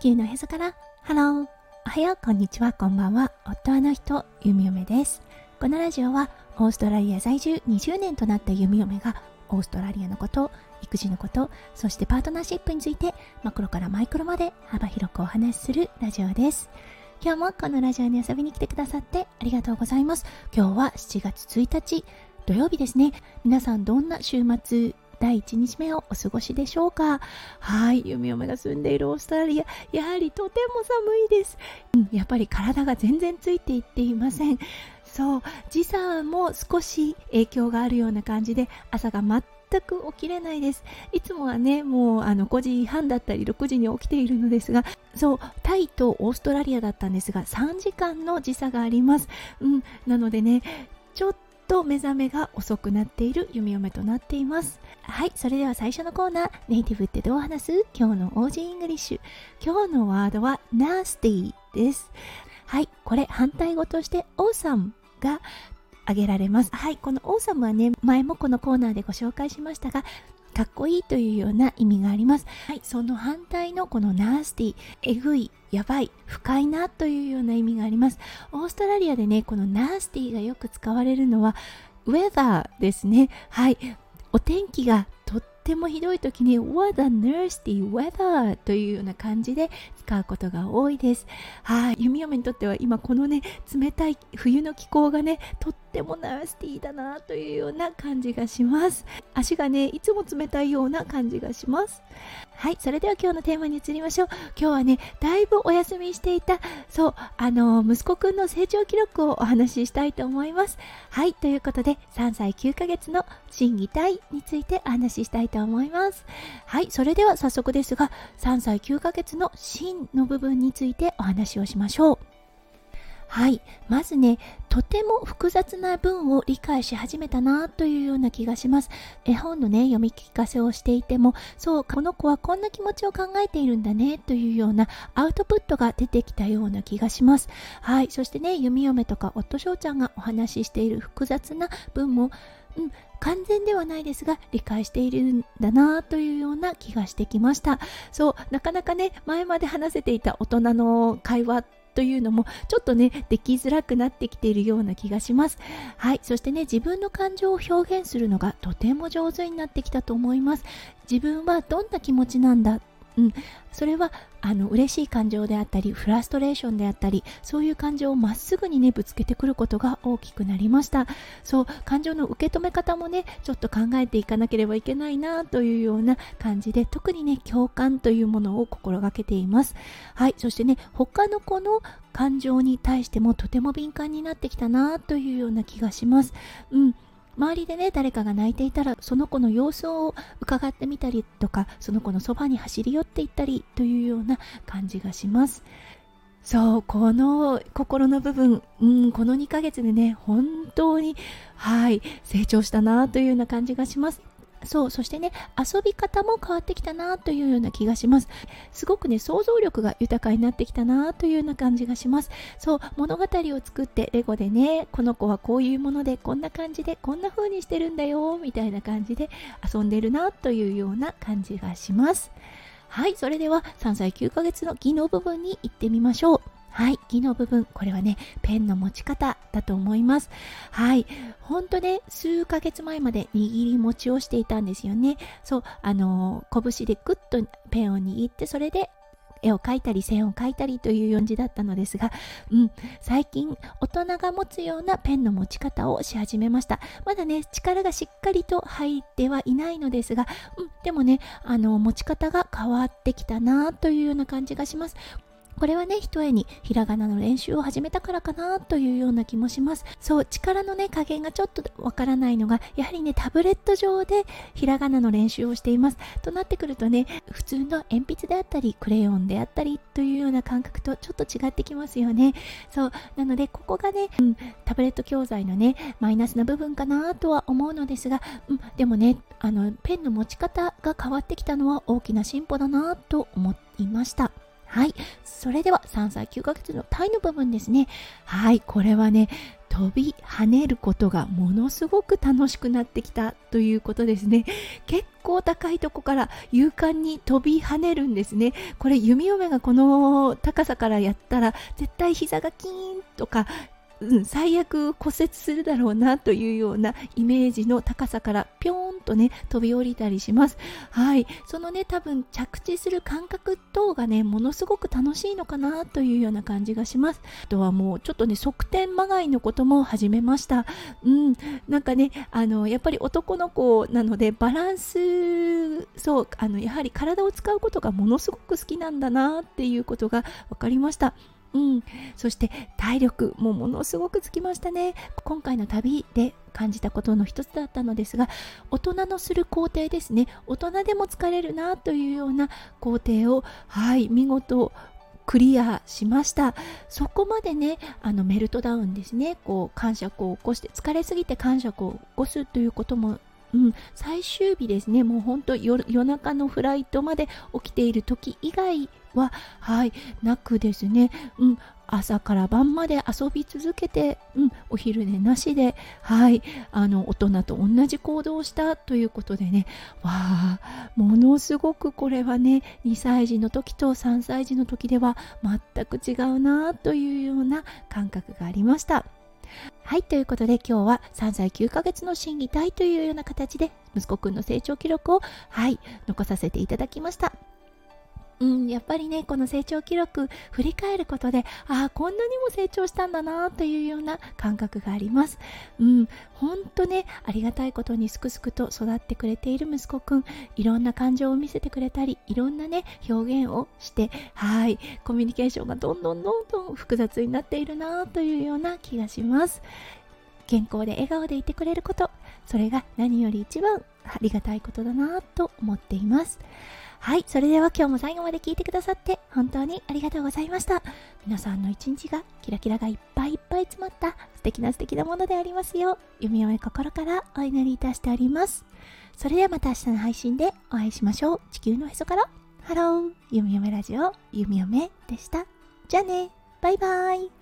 球のへそから。ハロー。おはよう。こんにちは。こんばんは。夫はの人ゆみおめです。このラジオはオーストラリア在住20年となったゆみおめがオーストラリアのこと育児のことそしてパートナーシップについてマクロからマイクロまで幅広くお話しするラジオです。今日もこのラジオに遊びに来てくださってありがとうございます。今日は7月1日土曜日ですね。皆さんどんな週末第1日目をお過ごしでしょうか？はい、弓嫁が住んでいるオーストラリア、やはりとても寒いです。うん、やっぱり体が全然ついていっていません。そう、時差も少し影響があるような感じで、朝が全く起きれないです。いつもはね、もうあの5時半だったり6時に起きているのですが、そう、タイとオーストラリアだったんですが、3時間の時差があります。うん、なのでね、ちょっと目覚めが遅くなっている弓嫁となっています。はいそれでは最初のコーナー。ネイティブってどう話す？今日の Aussie English。今日のワードは nasty です。はいこれ反対語として awesome が挙げられます。はいこの awesome はね前もこのコーナーでご紹介しましたがかっこいいというような意味があります。はい、その反対のこの nasty、えぐい、やばい、不快なというような意味があります。オーストラリアでね、このナースティがよく使われるのは、ウェザーですね。はい。お天気がとってもひどい時に What a nasty weather というような感じで使うことが多いです。はい、弓嫁にとっては今このね冷たい冬の気候がねとってもナースティーだなというような感じがします。足がねいつも冷たいような感じがします。はい、それでは今日のテーマに移りましょう。今日はね、だいぶお休みしていた、そう、あの、息子くんの成長記録をお話ししたいと思います。はい、ということで、3歳9ヶ月の心技体についてお話ししたいと思います。はい、それでは早速ですが、3歳9ヶ月の心の部分についてお話をしましょう。はい。まずね、とても複雑な文を理解し始めたなというような気がします。絵本のね、読み聞かせをしていても、そう、この子はこんな気持ちを考えているんだねというようなアウトプットが出てきたような気がします。はい。そしてね、弓嫁とか夫翔ちゃんがお話ししている複雑な文も、うん、完全ではないですが理解しているんだなというような気がしてきましたそうなかなかね前まで話せていた大人の会話というのもちょっとねできづらくなってきているような気がします。はいそしてね自分の感情を表現するのがとても上手になってきたと思います。自分はどんな気持ちなんだうん、それはあの嬉しい感情であったりフラストレーションであったりそういう感情をまっすぐにねぶつけてくることが大きくなりました。そう感情の受け止め方もねちょっと考えていかなければいけないなというような感じで特にね共感というものを心がけています。はいそしてね他の子の感情に対してもとても敏感になってきたなというような気がします。うん。周りでね誰かが泣いていたらその子の様子を伺ってみたりとかその子のそばに走り寄っていったりというような感じがします。そうこの心の部分、うん、この2ヶ月でね本当にはい成長したなというような感じがします。そうそしてね遊び方も変わってきたなというような気がします。すごくね想像力が豊かになってきたなというような感じがします。そう物語を作ってレゴでねこの子はこういうものでこんな感じでこんな風にしてるんだよみたいな感じで遊んでるなというような感じがします。はいそれでは3歳9ヶ月の技能部分に行ってみましょう。はい、木の部分、これはね、ペンの持ち方だと思います。はい、ほんとね、数ヶ月前まで握り持ちをしていたんですよね。そう、あのー、拳でグッとペンを握って、それで絵を描いたり線を描いたりという感じだったのですが、うん、最近大人が持つようなペンの持ち方をし始めました。まだね、力がしっかりと入ってはいないのですが、うん、でもね、あの、持ち方が変わってきたなというような感じがします。これはね、一重にひらがなの練習を始めたからかなというような気もします。そう、力のね、加減がちょっとわからないのが、やはりね、タブレット上でひらがなの練習をしています。となってくるとね、普通の鉛筆であったり、クレヨンであったりというような感覚とちょっと違ってきますよね。そう、なので、ここがね、うん、タブレット教材のね、マイナスな部分かなとは思うのですが、うん、でもね、あの、ペンの持ち方が変わってきたのは大きな進歩だなと思いました。はい。それでは3歳9ヶ月のタイの部分ですね。はい。これはね、飛び跳ねることがものすごく楽しくなってきたということですね。結構高いとこから勇敢に飛び跳ねるんですね。これ弓嫁がこの高さからやったら絶対膝がキーンとかうん、最悪骨折するだろうなというようなイメージの高さからぴょーんとね飛び降りたりします。はい。そのね多分着地する感覚等がねものすごく楽しいのかなというような感じがします。あとはもうちょっとね側転まがいのことも始めました。うん。なんかねあのやっぱり男の子なのでバランスそうあのやはり体を使うことがものすごく好きなんだなっていうことが分かりました。うん、そして体力もものすごくつきましたね。今回の旅で感じたことの一つだったのですが大人のする工程ですね。大人でも疲れるなというような工程をはい見事クリアしました。そこまでねあのメルトダウンですね。こう感触を起こして疲れすぎて感触を起こすということもうん、最終日ですね、もう本当夜中のフライトまで起きている時以外は、はい、なくですね、うん、朝から晩まで遊び続けて、うん、お昼寝なしで、はい、あの大人と同じ行動をしたということでね、わあ、ものすごくこれはね、2歳児の時と3歳児の時では全く違うなというような感覚がありました。はい、ということで今日は3歳9ヶ月の審議体というような形で息子くんの成長記録を、はい、残させていただきました。うん、やっぱりね、この成長記録振り返ることで、ああ、こんなにも成長したんだなというような感覚があります。うん、ほんとね、ありがたいことにすくすくと育ってくれている息子くん、いろんな感情を見せてくれたり、いろんなね、表現をして、はい、コミュニケーションがどんどんどんどん複雑になっているなというような気がします。健康で笑顔でいてくれること、それが何より一番ありがたいことだなと思っています。はい、それでは今日も最後まで聞いてくださって本当にありがとうございました。皆さんの一日がキラキラがいっぱいいっぱい詰まった素敵な素敵なものでありますよう、弓嫁心からお祈りいたしております。それではまた明日の配信でお会いしましょう。地球のへそから。ハロー、弓嫁ラジオ、弓嫁でした。じゃあね、バイバイ。